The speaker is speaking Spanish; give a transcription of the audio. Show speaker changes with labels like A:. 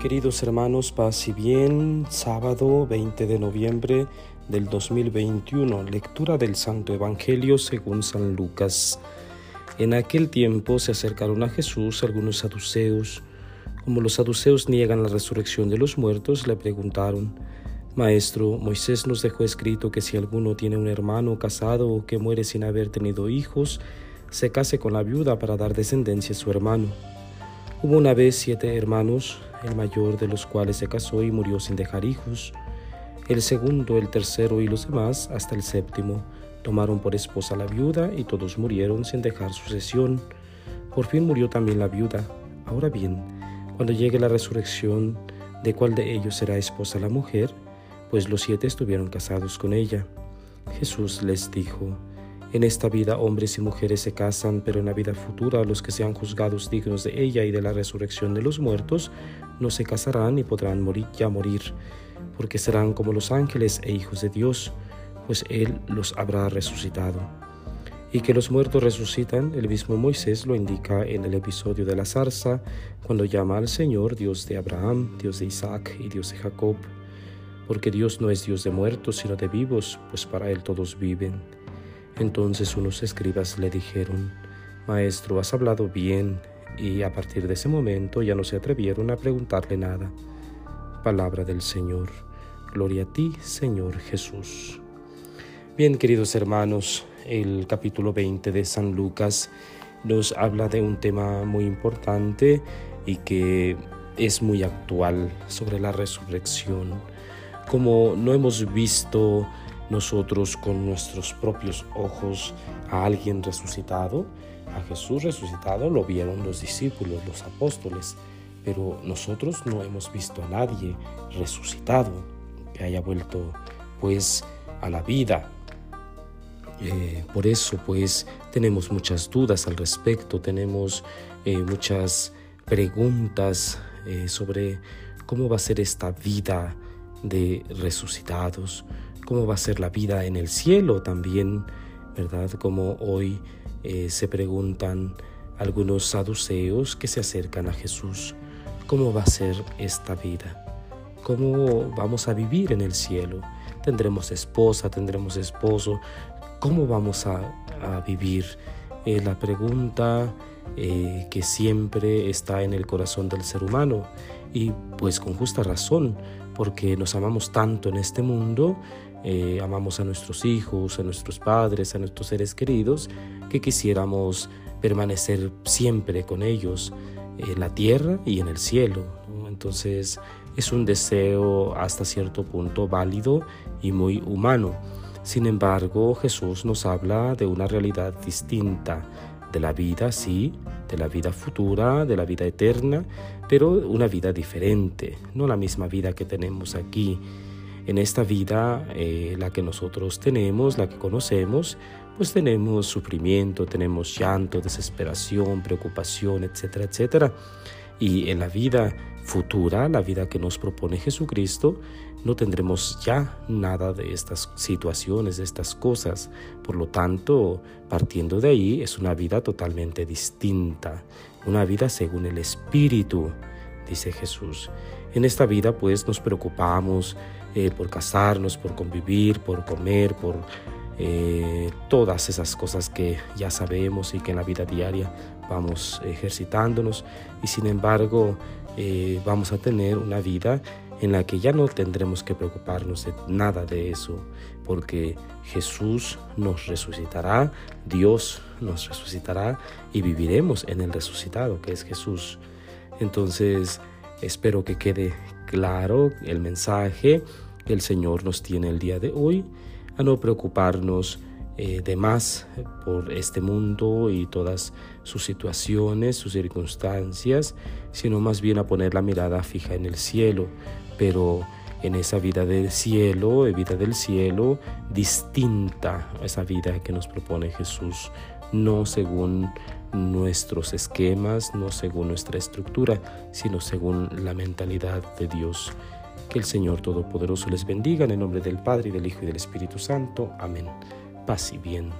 A: Queridos hermanos, paz y bien, sábado 20 de noviembre del 2021, lectura del Santo Evangelio según San Lucas. En aquel tiempo se acercaron a Jesús algunos saduceos. Como los saduceos niegan la resurrección de los muertos, le preguntaron, Maestro, Moisés nos dejó escrito que si alguno tiene un hermano casado o que muere sin haber tenido hijos, se case con la viuda para dar descendencia a su hermano. Hubo una vez siete hermanos, el mayor de los cuales se casó y murió sin dejar hijos. El segundo, el tercero y los demás, hasta el séptimo, tomaron por esposa a la viuda y todos murieron sin dejar sucesión. Por fin murió también la viuda. Ahora bien, cuando llegue la resurrección, ¿de cuál de ellos será esposa la mujer? Pues los siete estuvieron casados con ella. Jesús les dijo, en esta vida hombres y mujeres se casan, pero en la vida futura los que sean juzgados dignos de ella y de la resurrección de los muertos no se casarán ni podrán morir ya morir, porque serán como los ángeles e hijos de Dios, pues Él los habrá resucitado. Y que los muertos resucitan, el mismo Moisés lo indica en el episodio de la zarza, cuando llama al Señor Dios de Abraham, Dios de Isaac y Dios de Jacob, porque Dios no es Dios de muertos, sino de vivos, pues para Él todos viven. Entonces unos escribas le dijeron, Maestro, has hablado bien, y a partir de ese momento ya no se atrevieron a preguntarle nada. Palabra del Señor. Gloria a ti, Señor Jesús. Bien, queridos hermanos, el capítulo 20 de San Lucas nos habla de un tema muy importante y que es muy actual sobre la resurrección. Como no hemos visto nosotros con nuestros propios ojos a alguien resucitado, a Jesús resucitado lo vieron los discípulos, los apóstoles, pero nosotros no hemos visto a nadie resucitado que haya vuelto pues a la vida. Eh, por eso pues tenemos muchas dudas al respecto, tenemos eh, muchas preguntas eh, sobre cómo va a ser esta vida de resucitados cómo va a ser la vida en el cielo también, ¿verdad? Como hoy eh, se preguntan algunos saduceos que se acercan a Jesús, ¿cómo va a ser esta vida? ¿Cómo vamos a vivir en el cielo? ¿Tendremos esposa? ¿Tendremos esposo? ¿Cómo vamos a, vivir? La pregunta eh, que siempre está en el corazón del ser humano y pues con justa razón, porque nos amamos tanto en este mundo eh, amamos a nuestros hijos, a nuestros padres, a nuestros seres queridos, que quisiéramos permanecer siempre con ellos en la tierra y en el cielo. Entonces es un deseo hasta cierto punto válido y muy humano. Sin embargo, Jesús nos habla de una realidad distinta, de la vida, sí, de la vida futura, de la vida eterna, pero una vida diferente, no la misma vida que tenemos aquí en esta vida, eh, la que nosotros tenemos, la que conocemos, pues tenemos sufrimiento, tenemos llanto, desesperación, preocupación, etcétera, etcétera. Y en la vida futura, la vida que nos propone Jesucristo, no tendremos ya nada de estas situaciones, de estas cosas. Por lo tanto, partiendo de ahí, es una vida totalmente distinta, una vida según el Espíritu, dice Jesús. En esta vida pues nos preocupamos eh, por casarnos, por convivir, por comer, por eh, todas esas cosas que ya sabemos y que en la vida diaria vamos ejercitándonos y sin embargo eh, vamos a tener una vida en la que ya no tendremos que preocuparnos de nada de eso, porque Jesús nos resucitará, Dios nos resucitará y viviremos en el resucitado que es Jesús. Entonces, Espero que quede claro el mensaje que el Señor nos tiene el día de hoy, a no preocuparnos eh, de más por este mundo y todas sus situaciones, sus circunstancias, sino más bien a poner la mirada fija en el cielo, pero en esa vida del cielo, vida del cielo, distinta a esa vida que nos propone Jesús, no según nuestros esquemas, no según nuestra estructura, sino según la mentalidad de Dios. Que el Señor Todopoderoso les bendiga en el nombre del Padre, y del Hijo y del Espíritu Santo. Amén. Paz y bien.